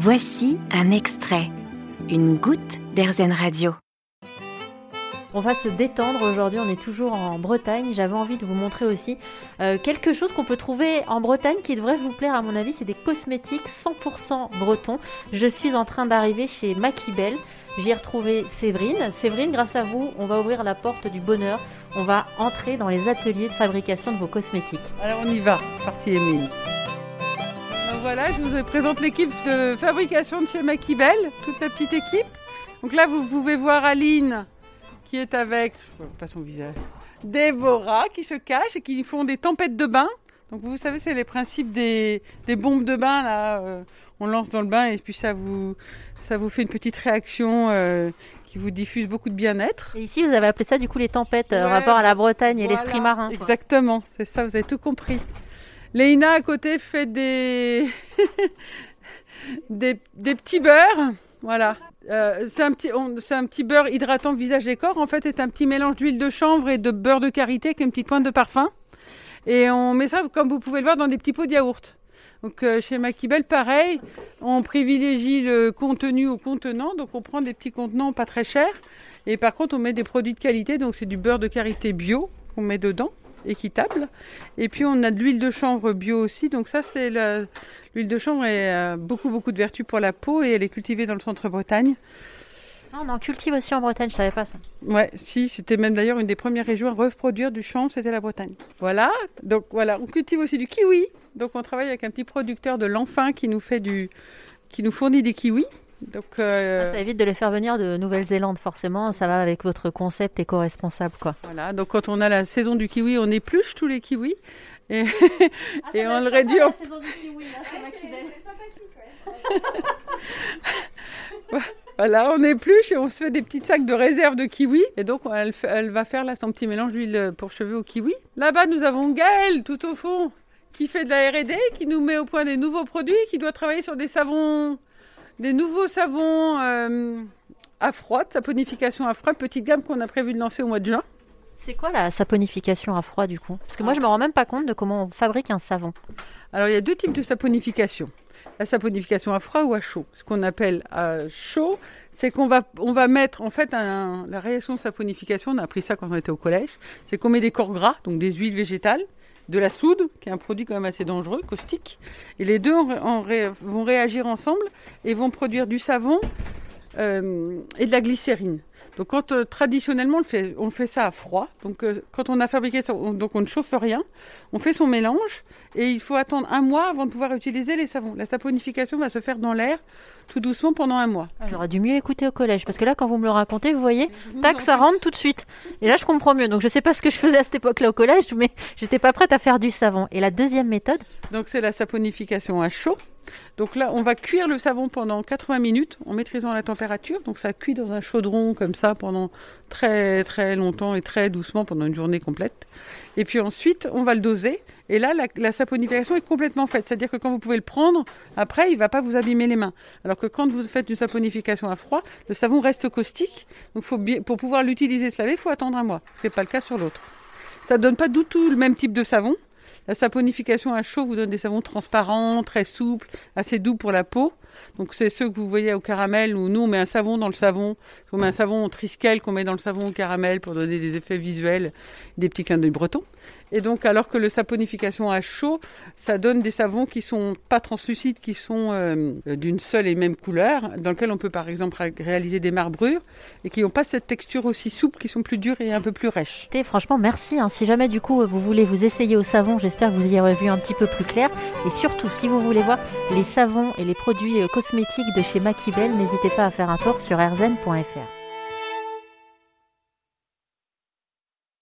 Voici un extrait, une goutte d'Airzen Radio. On va se détendre aujourd'hui, on est toujours en Bretagne. J'avais envie de vous montrer aussi euh, quelque chose qu'on peut trouver en Bretagne qui devrait vous plaire à mon avis, c'est des cosmétiques 100% bretons. Je suis en train d'arriver chez Maquibel. J'y ai retrouvé Séverine. Séverine, grâce à vous, on va ouvrir la porte du bonheur. On va entrer dans les ateliers de fabrication de vos cosmétiques. Alors on y va, partie Émile. Voilà, je vous présente l'équipe de fabrication de chez Maquibel, toute la petite équipe. Donc là, vous pouvez voir Aline qui est avec, je vois pas son visage, Déborah qui se cache et qui font des tempêtes de bain. Donc vous savez, c'est les principes des, des bombes de bain là. euh, on lance dans le bain et puis ça vous, ça vous fait une petite réaction euh, qui vous diffuse beaucoup de bien-être. Et ici, vous avez appelé ça du coup les tempêtes, euh, en rapport à la Bretagne et Voilà, l'esprit marin. quoi. Exactement, c'est ça, vous avez tout compris. Léina à côté fait des, des, petits beurres. Voilà. Euh, c'est un, petit, un petit beurre hydratant visage et corps. En fait, c'est un petit mélange d'huile de chanvre et de beurre de karité avec une petite pointe de parfum. Et on met ça, comme vous pouvez le voir, dans des petits pots de yaourt. Donc euh, chez Maquibel, pareil, on privilégie le contenu au contenant. Donc on prend des petits contenants pas très chers. Et par contre, on met des produits de qualité. Donc c'est du beurre de karité bio qu'on met dedans, équitable. Et puis on a de l'huile de chanvre bio aussi. Donc ça, c'est l'huile de chanvre est euh, beaucoup beaucoup de vertus pour la peau et elle est cultivée dans le centre Bretagne. Ah, on en cultive aussi en Bretagne, je savais pas ça. Ouais, si, c'était même d'ailleurs une des premières régions à reproduire du chanvre, c'était la Bretagne. Voilà, donc voilà, on cultive aussi du kiwi. Donc on travaille avec un petit producteur de l'enfin qui nous fait du, qui nous fournit des kiwis. Donc euh, Ah, Ça évite de les faire venir de Nouvelle-Zélande, forcément. Ça va avec votre concept éco-responsable, quoi. voilà, donc quand on a la saison du kiwi, on épluche tous les kiwis et, et on le réduit en Voilà, on épluche et on se fait des petits sacs de réserve de kiwi. Et donc, elle, elle va faire là son petit mélange d'huile pour cheveux au kiwi. Là-bas, nous avons Gaëlle, tout au fond, qui fait de la R&D, qui nous met au point des nouveaux produits, qui doit travailler sur des savons, des nouveaux savons euh, à froid, saponification à froid, petite gamme qu'on a prévu de lancer au mois de juin. C'est quoi la saponification à froid, du coup? Parce que moi, je me rends même pas compte de comment on fabrique un savon. Alors, il y a deux types de saponification. La saponification à froid ou à chaud. Ce qu'on appelle à chaud, c'est qu'on va, on va mettre, en fait, un- la réaction de saponification, on a appris ça quand on était au collège, c'est qu'on met des corps gras, donc des huiles végétales, de la soude, qui est un produit quand même assez dangereux, caustique, et les deux vont réagir ensemble et vont produire du savon euh, et de la glycérine. Donc quand euh, traditionnellement on fait, on fait ça à froid, donc euh, quand on a fabriqué ça, on- donc on ne chauffe rien, on fait son mélange et il faut attendre un mois avant de pouvoir utiliser les savons. La saponification va se faire dans l'air tout doucement pendant un mois. Ah, J'aurais dû mieux écouter au collège. Parce que là, quand vous me le racontez, vous voyez, tac, ça rentre tout de suite. Et là, je comprends mieux. Donc, je sais pas ce que je faisais à cette époque-là au collège, mais j'étais pas prête à faire du savon. Et la deuxième méthode? Donc c'est la saponification à chaud. Donc là, on va cuire le savon pendant 80 minutes en maîtrisant la température. Donc ça cuit dans un chaudron comme ça pendant très très longtemps et très doucement pendant une journée complète. Et puis ensuite, on va le doser. Et là, la, saponification est complètement faite. C'est-à-dire que quand vous pouvez le prendre, après, il va pas vous abîmer les mains. Alors que quand vous faites une saponification à froid, le savon reste caustique. Donc faut pour pouvoir l'utiliser se laver, il faut attendre un mois. Ce n'est pas le cas sur l'autre. Ça donne pas du tout le même type de savon. La saponification à chaud vous donne des savons transparents, très souples, assez doux pour la peau. Donc c'est ceux que vous voyez au caramel où nous on met un savon dans le savon, on met un savon au triskel qu'on met dans le savon au caramel pour donner des effets visuels, des petits clins d'œil bretons. Et donc alors que le saponification à chaud, ça donne des savons qui sont pas translucides, qui sont euh, d'une seule et même couleur, dans lequel on peut par exemple ré- réaliser des marbrures et qui n'ont pas cette texture aussi souple, qui sont plus dures et un peu plus rêches. Écoutez, franchement, merci. hein. Si jamais, du coup, vous voulez vous essayer au savon, j'espère que vous y aurez vu un petit peu plus clair. Et surtout, si vous voulez voir les savons et les produits euh, cosmétiques de chez Maquibel, n'hésitez pas à faire un tour sur erzen.fr.